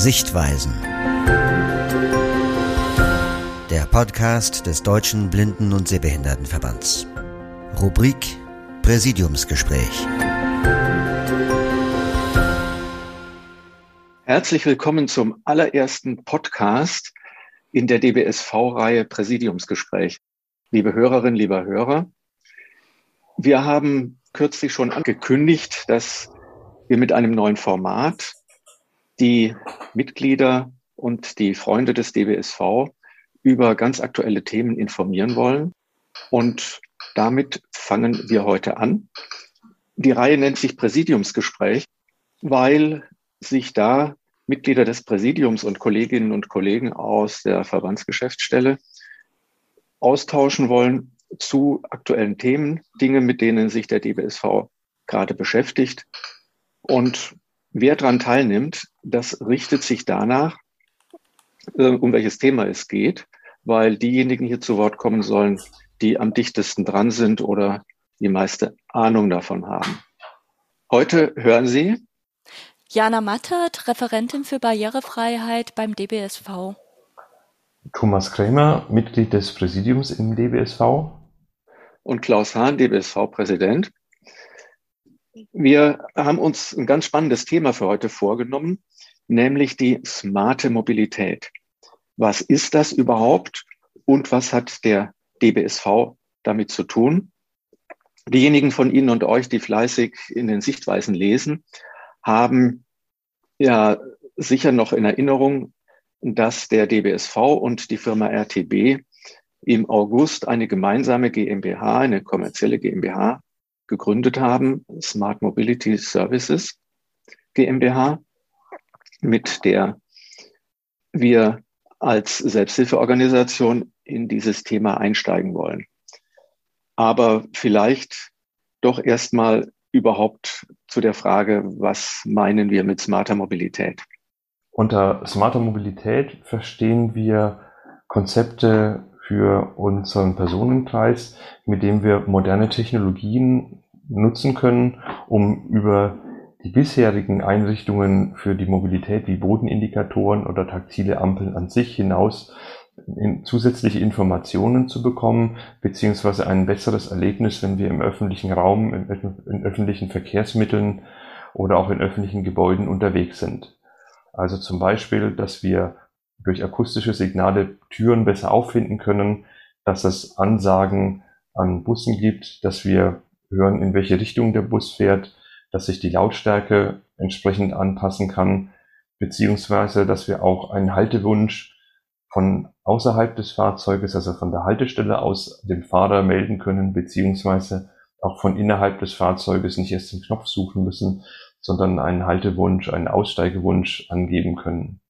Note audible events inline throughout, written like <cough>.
Sichtweisen. Der Podcast des Deutschen Blinden- und Sehbehindertenverbands. Rubrik Präsidiumsgespräch. Herzlich willkommen zum allerersten Podcast in der DBSV-Reihe Präsidiumsgespräch. Liebe Hörerinnen, lieber Hörer, wir haben kürzlich schon angekündigt, dass wir mit einem neuen Format die Mitglieder und die Freunde des DBSV über ganz aktuelle Themen informieren wollen. Und damit fangen wir heute an. Die Reihe nennt sich Präsidiumsgespräch, weil sich da Mitglieder des Präsidiums und Kolleginnen und Kollegen aus der Verbandsgeschäftsstelle austauschen wollen zu aktuellen Themen, Dinge, mit denen sich der DBSV gerade beschäftigt. Und wer daran teilnimmt, das richtet sich danach, äh, um welches Thema es geht, weil diejenigen hier zu Wort kommen sollen, die am dichtesten dran sind oder die meiste Ahnung davon haben. Heute hören Sie Jana Mattert, Referentin für Barrierefreiheit beim DBSV. Thomas Krämer, Mitglied des Präsidiums im DBSV. Und Klaus Hahn, DBSV-Präsident. Wir haben uns ein ganz spannendes Thema für heute vorgenommen, nämlich die smarte Mobilität. Was ist das überhaupt und was hat der DBSV damit zu tun? Diejenigen von Ihnen und euch, die fleißig in den Sichtweisen lesen, haben ja sicher noch in Erinnerung, dass der DBSV und die Firma RTB im August eine gemeinsame GmbH, eine kommerzielle GmbH gegründet haben, Smart Mobility Services GmbH, mit der wir als Selbsthilfeorganisation in dieses Thema einsteigen wollen. Aber vielleicht doch erstmal überhaupt zu der Frage, was meinen wir mit smarter Mobilität? Unter smarter Mobilität verstehen wir Konzepte für unseren Personenkreis, mit dem wir moderne Technologien nutzen können, um über die bisherigen Einrichtungen für die Mobilität wie Bodenindikatoren oder taktile Ampeln an sich hinaus in zusätzliche Informationen zu bekommen, beziehungsweise ein besseres Erlebnis, wenn wir im öffentlichen Raum, in, in öffentlichen Verkehrsmitteln oder auch in öffentlichen Gebäuden unterwegs sind. Also zum Beispiel, dass wir durch akustische Signale Türen besser auffinden können, dass es Ansagen an Bussen gibt, dass wir hören, in welche Richtung der Bus fährt, dass sich die Lautstärke entsprechend anpassen kann, beziehungsweise dass wir auch einen Haltewunsch von außerhalb des Fahrzeuges, also von der Haltestelle aus dem Fahrer melden können, beziehungsweise auch von innerhalb des Fahrzeuges nicht erst den Knopf suchen müssen, sondern einen Haltewunsch, einen Aussteigewunsch angeben können.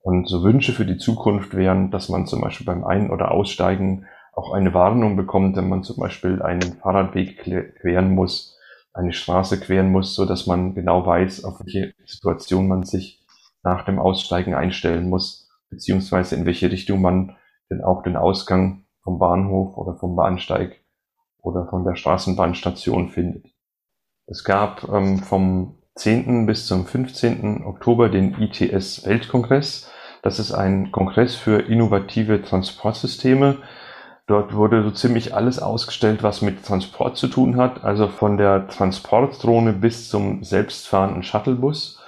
Und so Wünsche für die Zukunft wären, dass man zum Beispiel beim Ein- oder Aussteigen auch eine Warnung bekommt, wenn man zum Beispiel einen Fahrradweg queren muss, eine Straße queren muss, so dass man genau weiß, auf welche Situation man sich nach dem Aussteigen einstellen muss beziehungsweise in welche Richtung man denn auch den Ausgang vom Bahnhof oder vom Bahnsteig oder von der Straßenbahnstation findet. Es gab ähm, vom 10. bis zum 15. Oktober den ITS Weltkongress. Das ist ein Kongress für innovative Transportsysteme. Dort wurde so ziemlich alles ausgestellt, was mit Transport zu tun hat, also von der Transportdrohne bis zum selbstfahrenden Shuttlebus.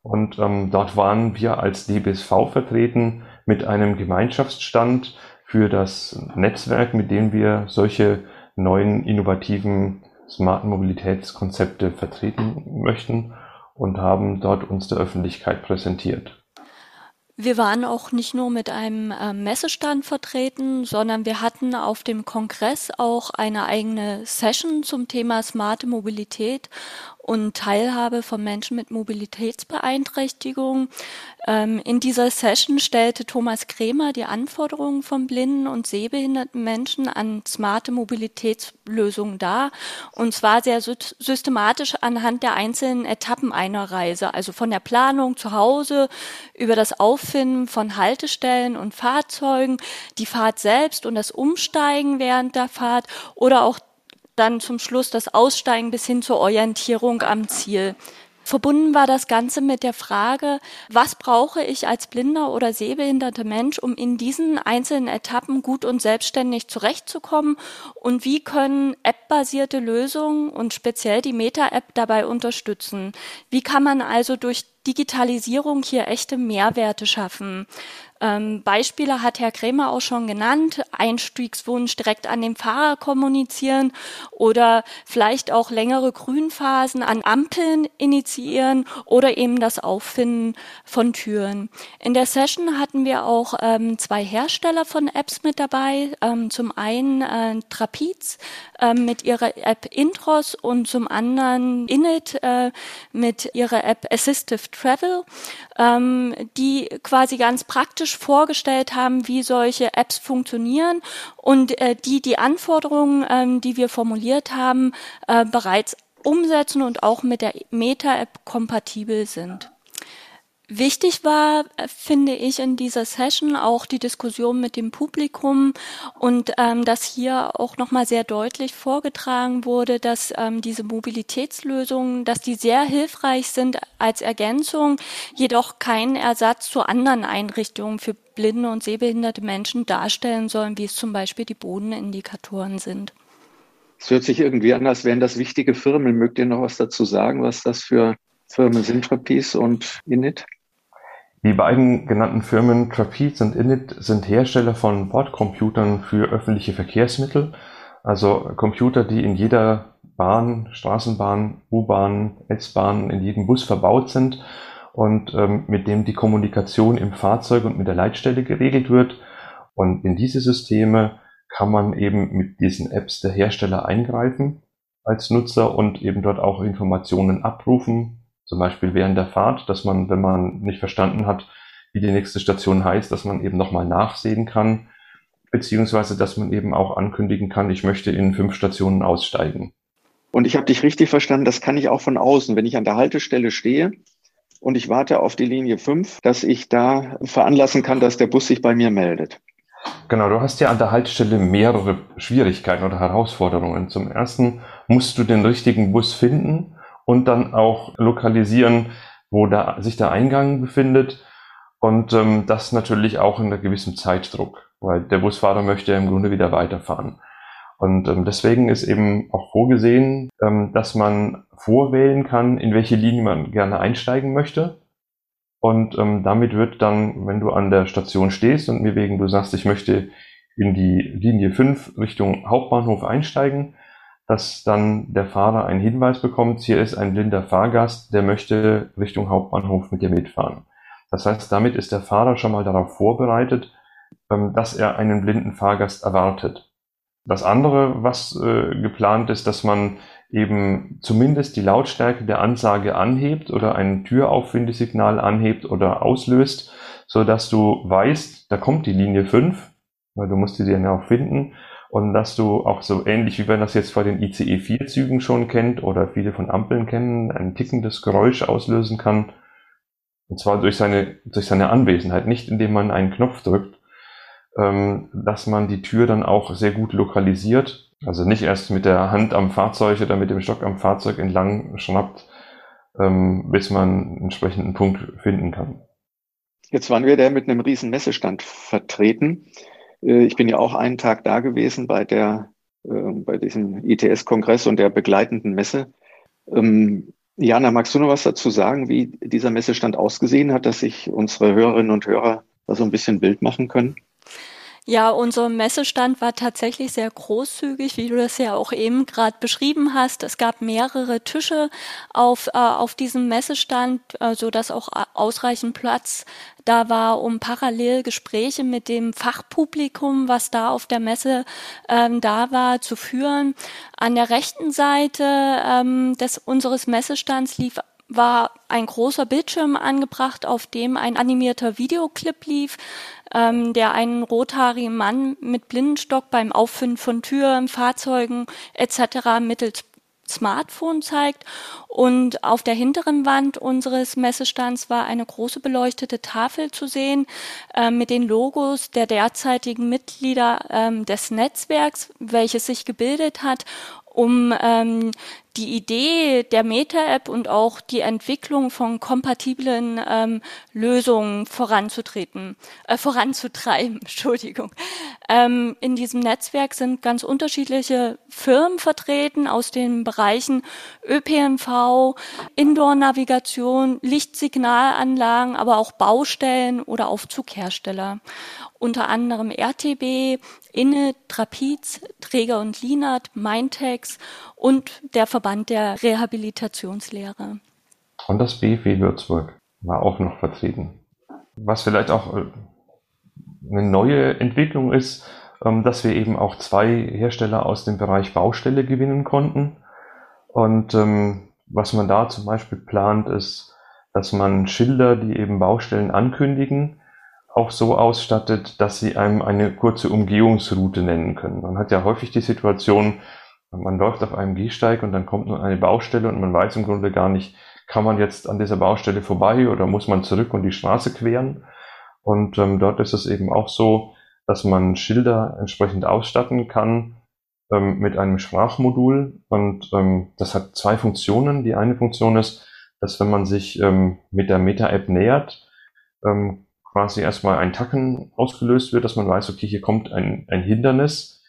Und ähm, dort waren wir als DBSV vertreten mit einem Gemeinschaftsstand für das Netzwerk, mit dem wir solche neuen innovativen smarten Mobilitätskonzepte vertreten möchten und haben dort uns der Öffentlichkeit präsentiert. Wir waren auch nicht nur mit einem äh, Messestand vertreten, sondern wir hatten auf dem Kongress auch eine eigene Session zum Thema smarte Mobilität und Teilhabe von Menschen mit Mobilitätsbeeinträchtigung. Ähm, in dieser Session stellte Thomas Kremer die Anforderungen von blinden und sehbehinderten Menschen an smarte Mobilitätslösungen dar, und zwar sehr systematisch anhand der einzelnen Etappen einer Reise, also von der Planung zu Hause über das Auffinden von Haltestellen und Fahrzeugen, die Fahrt selbst und das Umsteigen während der Fahrt oder auch dann zum Schluss das Aussteigen bis hin zur Orientierung am Ziel. Verbunden war das Ganze mit der Frage, was brauche ich als blinder oder sehbehinderter Mensch, um in diesen einzelnen Etappen gut und selbstständig zurechtzukommen und wie können App-basierte Lösungen und speziell die Meta-App dabei unterstützen? Wie kann man also durch Digitalisierung hier echte Mehrwerte schaffen? Ähm, Beispiele hat Herr Krämer auch schon genannt. Einstiegswunsch direkt an den Fahrer kommunizieren oder vielleicht auch längere Grünphasen an Ampeln initiieren oder eben das Auffinden von Türen. In der Session hatten wir auch ähm, zwei Hersteller von Apps mit dabei. Ähm, zum einen äh, Trapiz äh, mit ihrer App Intros und zum anderen Init äh, mit ihrer App Assistive Travel, ähm, die quasi ganz praktisch vorgestellt haben, wie solche Apps funktionieren und äh, die die Anforderungen, ähm, die wir formuliert haben, äh, bereits umsetzen und auch mit der Meta-App kompatibel sind. Wichtig war, äh, finde ich, in dieser Session auch die Diskussion mit dem Publikum und ähm, dass hier auch nochmal sehr deutlich vorgetragen wurde, dass ähm, diese Mobilitätslösungen, dass die sehr hilfreich sind als Ergänzung, jedoch keinen Ersatz zu anderen Einrichtungen für blinde und sehbehinderte Menschen darstellen sollen, wie es zum Beispiel die Bodenindikatoren sind. Es hört sich irgendwie an, als wären das wichtige Firmen. Mögt ihr noch was dazu sagen, was das für Firmen sind, Trapeze und Init? Die beiden genannten Firmen Trapeze und Init sind Hersteller von Bordcomputern für öffentliche Verkehrsmittel, also Computer, die in jeder Bahn, Straßenbahn, U-Bahn, S-Bahn, in jedem Bus verbaut sind und ähm, mit dem die Kommunikation im Fahrzeug und mit der Leitstelle geregelt wird. Und in diese Systeme kann man eben mit diesen Apps der Hersteller eingreifen als Nutzer und eben dort auch Informationen abrufen, zum Beispiel während der Fahrt, dass man, wenn man nicht verstanden hat, wie die nächste Station heißt, dass man eben nochmal nachsehen kann, beziehungsweise dass man eben auch ankündigen kann, ich möchte in fünf Stationen aussteigen. Und ich habe dich richtig verstanden, das kann ich auch von außen, wenn ich an der Haltestelle stehe und ich warte auf die Linie 5, dass ich da veranlassen kann, dass der Bus sich bei mir meldet. Genau, du hast ja an der Haltestelle mehrere Schwierigkeiten oder Herausforderungen. Zum ersten musst du den richtigen Bus finden und dann auch lokalisieren, wo da sich der Eingang befindet. Und ähm, das natürlich auch in einem gewissen Zeitdruck, weil der Busfahrer möchte ja im Grunde wieder weiterfahren. Und ähm, deswegen ist eben auch vorgesehen, ähm, dass man vorwählen kann, in welche Linie man gerne einsteigen möchte. Und ähm, damit wird dann, wenn du an der Station stehst und mir wegen du sagst, ich möchte in die Linie 5 Richtung Hauptbahnhof einsteigen, dass dann der Fahrer einen Hinweis bekommt, hier ist ein blinder Fahrgast, der möchte Richtung Hauptbahnhof mit dir mitfahren. Das heißt, damit ist der Fahrer schon mal darauf vorbereitet, ähm, dass er einen blinden Fahrgast erwartet. Das andere, was äh, geplant ist, dass man eben zumindest die Lautstärke der Ansage anhebt oder ein Türauffindesignal anhebt oder auslöst, so dass du weißt, da kommt die Linie 5, weil du musst die dann ja auch finden und dass du auch so ähnlich wie man das jetzt vor den ICE 4 Zügen schon kennt oder viele von Ampeln kennen, ein tickendes Geräusch auslösen kann. Und zwar durch seine, durch seine Anwesenheit, nicht indem man einen Knopf drückt, ähm, dass man die Tür dann auch sehr gut lokalisiert. Also nicht erst mit der Hand am Fahrzeug oder mit dem Stock am Fahrzeug entlang schnappt, ähm, bis man einen entsprechenden Punkt finden kann. Jetzt waren wir da mit einem riesen Messestand vertreten. Äh, ich bin ja auch einen Tag da gewesen bei der, äh, bei diesem ITS-Kongress und der begleitenden Messe. Ähm, Jana, magst du noch was dazu sagen, wie dieser Messestand ausgesehen hat, dass sich unsere Hörerinnen und Hörer da so ein bisschen Bild machen können? Ja, unser Messestand war tatsächlich sehr großzügig, wie du das ja auch eben gerade beschrieben hast. Es gab mehrere Tische auf, äh, auf diesem Messestand, äh, so dass auch ausreichend Platz da war, um parallel Gespräche mit dem Fachpublikum, was da auf der Messe ähm, da war, zu führen. An der rechten Seite ähm, des unseres Messestands lief war ein großer Bildschirm angebracht, auf dem ein animierter Videoclip lief, ähm, der einen rothaarigen Mann mit Blindenstock beim Auffinden von Türen, Fahrzeugen etc. mittels Smartphone zeigt. Und auf der hinteren Wand unseres Messestands war eine große beleuchtete Tafel zu sehen äh, mit den Logos der derzeitigen Mitglieder ähm, des Netzwerks, welches sich gebildet hat um ähm, die Idee der Meta-App und auch die Entwicklung von kompatiblen ähm, Lösungen voranzutreten, äh, voranzutreiben, <laughs> Entschuldigung. Ähm, in diesem Netzwerk sind ganz unterschiedliche Firmen vertreten aus den Bereichen ÖPNV, Indoor-Navigation, Lichtsignalanlagen, aber auch Baustellen oder Aufzughersteller unter anderem RTB, Inne, Trapiz, Träger und Linat, Mindtex und der Verband der Rehabilitationslehre. Und das BFW Würzburg war auch noch vertreten. Was vielleicht auch äh, eine neue Entwicklung ist, ähm, dass wir eben auch zwei Hersteller aus dem Bereich Baustelle gewinnen konnten. Und ähm, was man da zum Beispiel plant, ist, dass man Schilder, die eben Baustellen ankündigen, auch so ausstattet, dass sie einem eine kurze Umgehungsroute nennen können. Man hat ja häufig die Situation, man läuft auf einem Gehsteig und dann kommt nur eine Baustelle und man weiß im Grunde gar nicht, kann man jetzt an dieser Baustelle vorbei oder muss man zurück und die Straße queren? Und ähm, dort ist es eben auch so, dass man Schilder entsprechend ausstatten kann ähm, mit einem Sprachmodul. Und ähm, das hat zwei Funktionen. Die eine Funktion ist, dass wenn man sich ähm, mit der Meta-App nähert, ähm, quasi erstmal ein Tacken ausgelöst wird, dass man weiß, okay, hier kommt ein, ein Hindernis.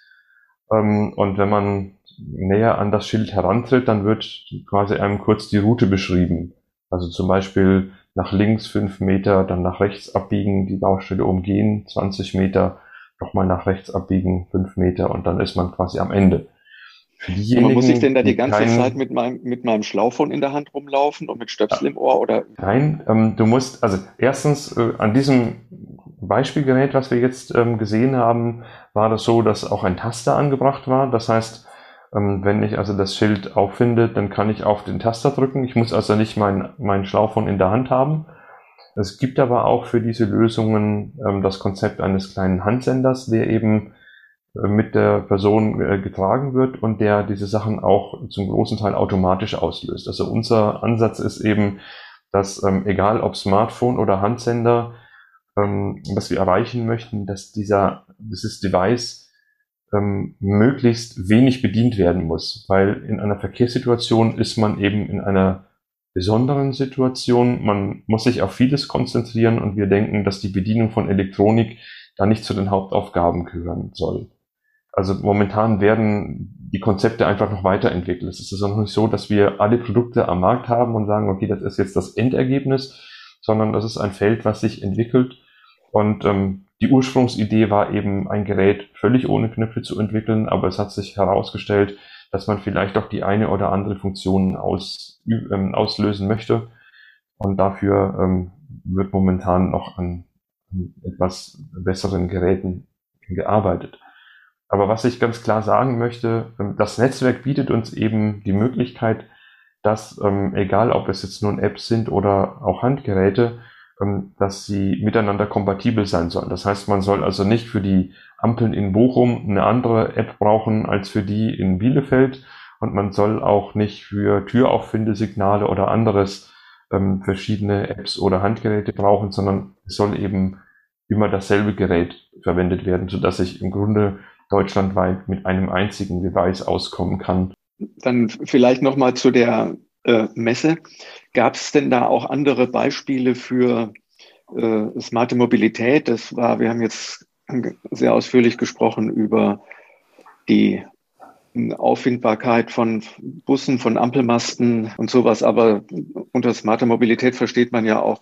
Ähm, und wenn man näher an das Schild herantritt, dann wird quasi einem kurz die Route beschrieben. Also zum Beispiel nach links fünf Meter, dann nach rechts abbiegen, die Baustelle umgehen, 20 Meter, nochmal nach rechts abbiegen, fünf Meter und dann ist man quasi am Ende. Aber muss ich denn da die ganze kein, Zeit mit meinem, mit meinem Schlauchphone in der Hand rumlaufen und mit Stöpsel im Ohr oder? Nein, ähm, du musst, also erstens äh, an diesem Beispielgerät, was wir jetzt ähm, gesehen haben, war das so, dass auch ein Taster angebracht war. Das heißt, wenn ich also das Schild auffinde, dann kann ich auf den Taster drücken. Ich muss also nicht mein, mein Schlauchphone in der Hand haben. Es gibt aber auch für diese Lösungen ähm, das Konzept eines kleinen Handsenders, der eben äh, mit der Person äh, getragen wird und der diese Sachen auch zum großen Teil automatisch auslöst. Also unser Ansatz ist eben, dass ähm, egal ob Smartphone oder Handsender, ähm, was wir erreichen möchten, dass dieser dieses Device ähm, möglichst wenig bedient werden muss, weil in einer Verkehrssituation ist man eben in einer besonderen Situation. Man muss sich auf vieles konzentrieren und wir denken, dass die Bedienung von Elektronik da nicht zu den Hauptaufgaben gehören soll. Also momentan werden die Konzepte einfach noch weiterentwickelt. Es ist also noch nicht so, dass wir alle Produkte am Markt haben und sagen, okay, das ist jetzt das Endergebnis, sondern das ist ein Feld, was sich entwickelt. Und ähm, die Ursprungsidee war eben, ein Gerät völlig ohne Knöpfe zu entwickeln, aber es hat sich herausgestellt, dass man vielleicht auch die eine oder andere Funktion aus, ähm, auslösen möchte. Und dafür ähm, wird momentan noch an, an etwas besseren Geräten gearbeitet. Aber was ich ganz klar sagen möchte, ähm, das Netzwerk bietet uns eben die Möglichkeit, dass, ähm, egal ob es jetzt nun Apps sind oder auch Handgeräte, dass sie miteinander kompatibel sein sollen. Das heißt, man soll also nicht für die Ampeln in Bochum eine andere App brauchen als für die in Bielefeld und man soll auch nicht für Türauffindesignale oder anderes ähm, verschiedene Apps oder Handgeräte brauchen, sondern es soll eben immer dasselbe Gerät verwendet werden, sodass ich im Grunde deutschlandweit mit einem einzigen Device auskommen kann. Dann vielleicht nochmal zu der äh, Messe. Gab es denn da auch andere Beispiele für äh, smarte Mobilität? Das war, wir haben jetzt sehr ausführlich gesprochen über die Auffindbarkeit von Bussen, von Ampelmasten und sowas. Aber unter smarte Mobilität versteht man ja auch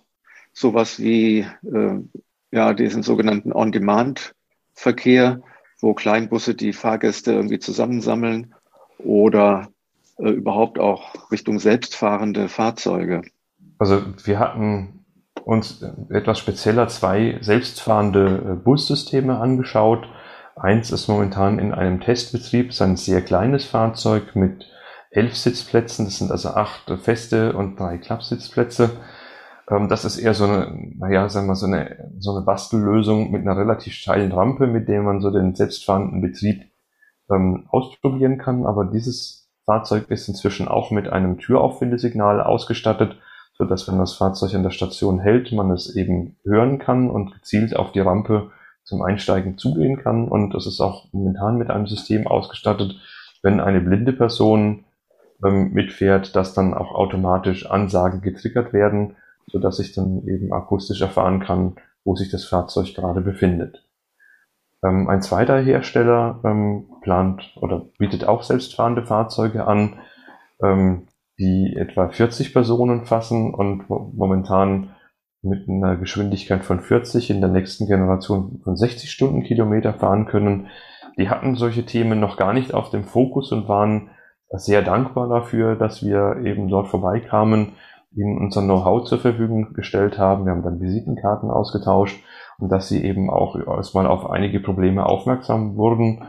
sowas wie äh, ja diesen sogenannten On-Demand-Verkehr wo Kleinbusse die Fahrgäste irgendwie zusammensammeln oder äh, überhaupt auch Richtung selbstfahrende Fahrzeuge? Also wir hatten uns etwas spezieller zwei selbstfahrende äh, Bussysteme angeschaut. Eins ist momentan in einem Testbetrieb, ist ein sehr kleines Fahrzeug mit elf Sitzplätzen. Das sind also acht feste und drei Klappsitzplätze. Ähm, das ist eher so eine, naja, sagen wir so eine, so eine Bastellösung mit einer relativ steilen Rampe, mit der man so den selbstfahrenden Betrieb ähm, ausprobieren kann. Aber dieses Fahrzeug ist inzwischen auch mit einem Türauffindesignal ausgestattet, so dass wenn das Fahrzeug an der Station hält, man es eben hören kann und gezielt auf die Rampe zum Einsteigen zugehen kann. Und es ist auch momentan mit einem System ausgestattet, wenn eine blinde Person ähm, mitfährt, dass dann auch automatisch Ansagen getriggert werden, so dass ich dann eben akustisch erfahren kann, wo sich das Fahrzeug gerade befindet. Ähm, ein zweiter Hersteller ähm, plant oder bietet auch selbstfahrende Fahrzeuge an, ähm, die etwa 40 Personen fassen und momentan mit einer Geschwindigkeit von 40 in der nächsten Generation von 60 Stundenkilometer fahren können. Die hatten solche Themen noch gar nicht auf dem Fokus und waren sehr dankbar dafür, dass wir eben dort vorbeikamen, ihnen unser Know-how zur Verfügung gestellt haben. Wir haben dann Visitenkarten ausgetauscht und dass sie eben auch erstmal auf einige Probleme aufmerksam wurden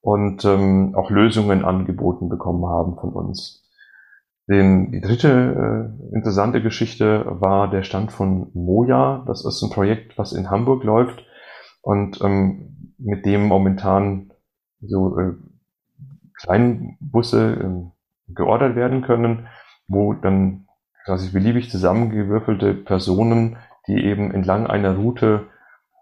und ähm, auch Lösungen angeboten bekommen haben von uns. Den, die dritte äh, interessante Geschichte war der Stand von Moja. Das ist ein Projekt, was in Hamburg läuft und ähm, mit dem momentan so äh, Kleinbusse äh, geordert werden können, wo dann quasi beliebig zusammengewürfelte Personen, die eben entlang einer Route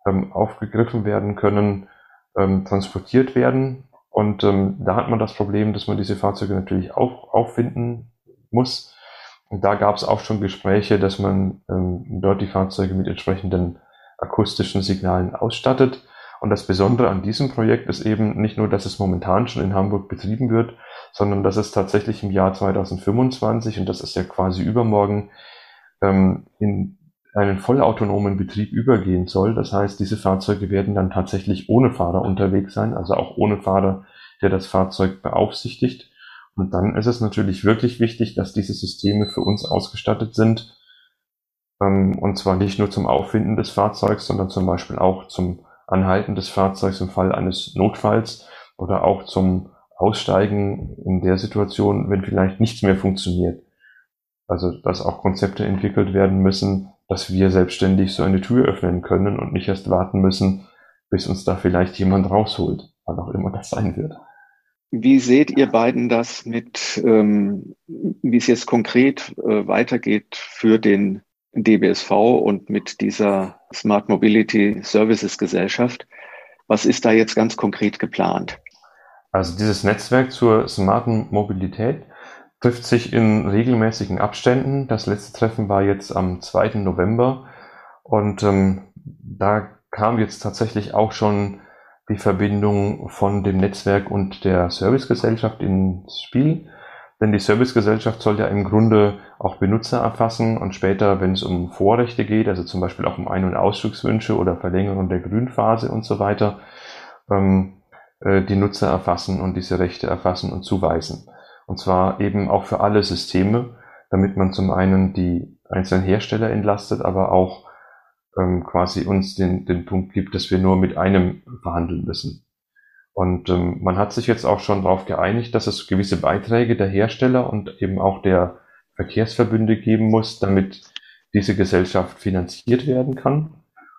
ähm, aufgegriffen werden können, ähm, transportiert werden. Und ähm, da hat man das Problem, dass man diese Fahrzeuge natürlich auch auffinden muss. Und da gab es auch schon Gespräche, dass man ähm, dort die Fahrzeuge mit entsprechenden akustischen Signalen ausstattet. Und das Besondere an diesem Projekt ist eben nicht nur, dass es momentan schon in Hamburg betrieben wird, sondern dass es tatsächlich im Jahr 2025, und das ist ja quasi übermorgen, ähm, in einen vollautonomen Betrieb übergehen soll. Das heißt, diese Fahrzeuge werden dann tatsächlich ohne Fahrer unterwegs sein, also auch ohne Fahrer, der das Fahrzeug beaufsichtigt. Und dann ist es natürlich wirklich wichtig, dass diese Systeme für uns ausgestattet sind. Ähm, und zwar nicht nur zum Auffinden des Fahrzeugs, sondern zum Beispiel auch zum Anhalten des Fahrzeugs im Fall eines Notfalls oder auch zum Aussteigen in der Situation, wenn vielleicht nichts mehr funktioniert. Also, dass auch Konzepte entwickelt werden müssen, dass wir selbstständig so eine Tür öffnen können und nicht erst warten müssen, bis uns da vielleicht jemand rausholt, wann auch immer das sein wird. Wie seht ihr beiden das mit, ähm, wie es jetzt konkret äh, weitergeht für den DBSV und mit dieser Smart Mobility Services Gesellschaft? Was ist da jetzt ganz konkret geplant? Also dieses Netzwerk zur smarten Mobilität trifft sich in regelmäßigen Abständen. Das letzte Treffen war jetzt am 2. November und ähm, da kam jetzt tatsächlich auch schon die Verbindung von dem Netzwerk und der Servicegesellschaft ins Spiel. Denn die Servicegesellschaft soll ja im Grunde auch Benutzer erfassen und später, wenn es um Vorrechte geht, also zum Beispiel auch um Ein- und Ausstiegswünsche oder Verlängerung der Grünphase und so weiter, ähm, äh, die Nutzer erfassen und diese Rechte erfassen und zuweisen. Und zwar eben auch für alle Systeme, damit man zum einen die einzelnen Hersteller entlastet, aber auch ähm, quasi uns den, den Punkt gibt, dass wir nur mit einem verhandeln müssen. Und ähm, man hat sich jetzt auch schon darauf geeinigt, dass es gewisse Beiträge der Hersteller und eben auch der Verkehrsverbünde geben muss, damit diese Gesellschaft finanziert werden kann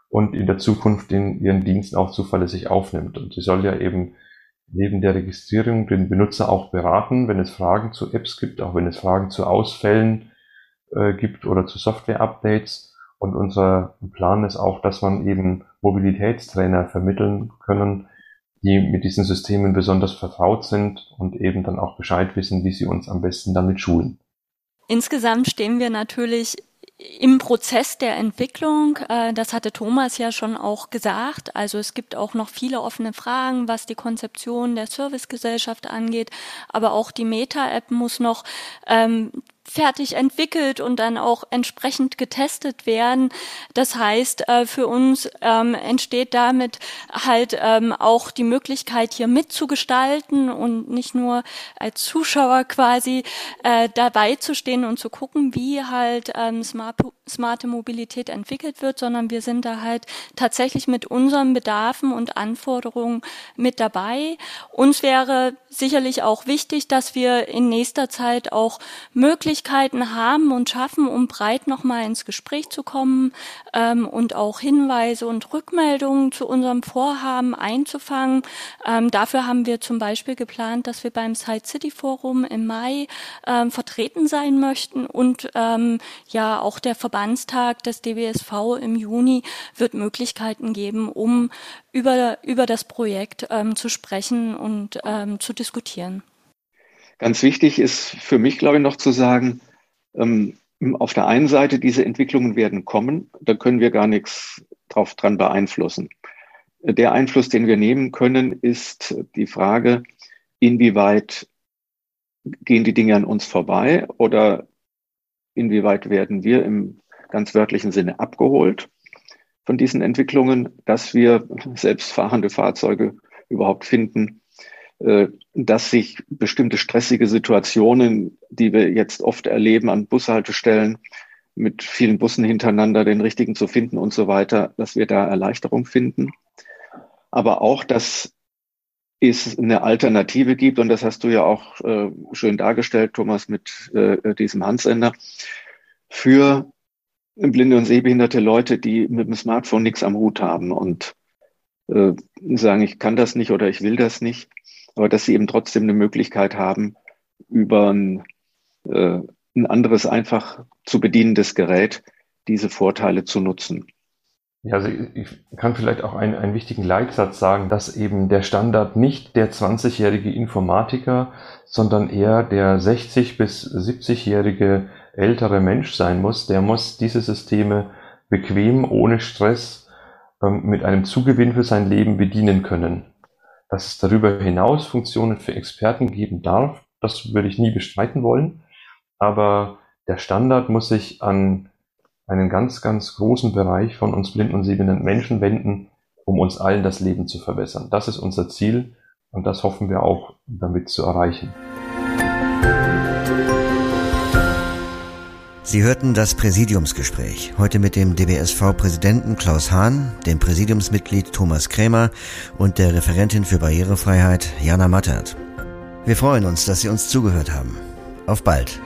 und in der Zukunft den, ihren Dienst auch zuverlässig aufnimmt. Und sie soll ja eben neben der Registrierung den Benutzer auch beraten, wenn es Fragen zu Apps gibt, auch wenn es Fragen zu Ausfällen äh, gibt oder zu Software-Updates. Und unser Plan ist auch, dass man eben Mobilitätstrainer vermitteln können, die mit diesen Systemen besonders vertraut sind und eben dann auch Bescheid wissen, wie sie uns am besten damit schulen. Insgesamt stehen wir natürlich im Prozess der Entwicklung, äh, das hatte Thomas ja schon auch gesagt, also es gibt auch noch viele offene Fragen, was die Konzeption der Servicegesellschaft angeht, aber auch die Meta-App muss noch ähm, fertig entwickelt und dann auch entsprechend getestet werden. Das heißt, äh, für uns ähm, entsteht damit halt ähm, auch die Möglichkeit, hier mitzugestalten und nicht nur als Zuschauer quasi äh, dabei zu stehen und zu gucken, wie halt ähm, smart, smarte Mobilität entwickelt wird, sondern wir sind da halt tatsächlich mit unseren Bedarfen und Anforderungen mit dabei. Uns wäre sicherlich auch wichtig, dass wir in nächster Zeit auch möglichst Möglichkeiten haben und schaffen, um breit nochmal ins Gespräch zu kommen ähm, und auch Hinweise und Rückmeldungen zu unserem Vorhaben einzufangen. Ähm, dafür haben wir zum Beispiel geplant, dass wir beim Side City Forum im Mai ähm, vertreten sein möchten und ähm, ja auch der Verbandstag des DBSV im Juni wird Möglichkeiten geben, um über, über das Projekt ähm, zu sprechen und ähm, zu diskutieren. Ganz wichtig ist für mich, glaube ich, noch zu sagen, ähm, auf der einen Seite, diese Entwicklungen werden kommen, da können wir gar nichts drauf dran beeinflussen. Der Einfluss, den wir nehmen können, ist die Frage, inwieweit gehen die Dinge an uns vorbei oder inwieweit werden wir im ganz wörtlichen Sinne abgeholt von diesen Entwicklungen, dass wir selbstfahrende Fahrzeuge überhaupt finden, äh, dass sich bestimmte stressige Situationen, die wir jetzt oft erleben an Bushaltestellen, mit vielen Bussen hintereinander den richtigen zu finden und so weiter, dass wir da Erleichterung finden. Aber auch, dass es eine Alternative gibt, und das hast du ja auch äh, schön dargestellt, Thomas, mit äh, diesem Handsender, für blinde und sehbehinderte Leute, die mit dem Smartphone nichts am Hut haben und äh, sagen, ich kann das nicht oder ich will das nicht, aber dass sie eben trotzdem eine Möglichkeit haben, über ein, äh, ein anderes einfach zu bedienendes Gerät diese Vorteile zu nutzen. Ja, also ich kann vielleicht auch einen, einen wichtigen Leitsatz sagen, dass eben der Standard nicht der 20-jährige Informatiker, sondern eher der 60- bis 70-jährige ältere Mensch sein muss. Der muss diese Systeme bequem, ohne Stress, ähm, mit einem Zugewinn für sein Leben bedienen können. Dass es darüber hinaus Funktionen für Experten geben darf, das würde ich nie bestreiten wollen. Aber der Standard muss sich an einen ganz, ganz großen Bereich von uns blinden und sehenden Menschen wenden, um uns allen das Leben zu verbessern. Das ist unser Ziel und das hoffen wir auch damit zu erreichen. Sie hörten das Präsidiumsgespräch heute mit dem DBSV-Präsidenten Klaus Hahn, dem Präsidiumsmitglied Thomas Krämer und der Referentin für Barrierefreiheit Jana Mattert. Wir freuen uns, dass Sie uns zugehört haben. Auf bald!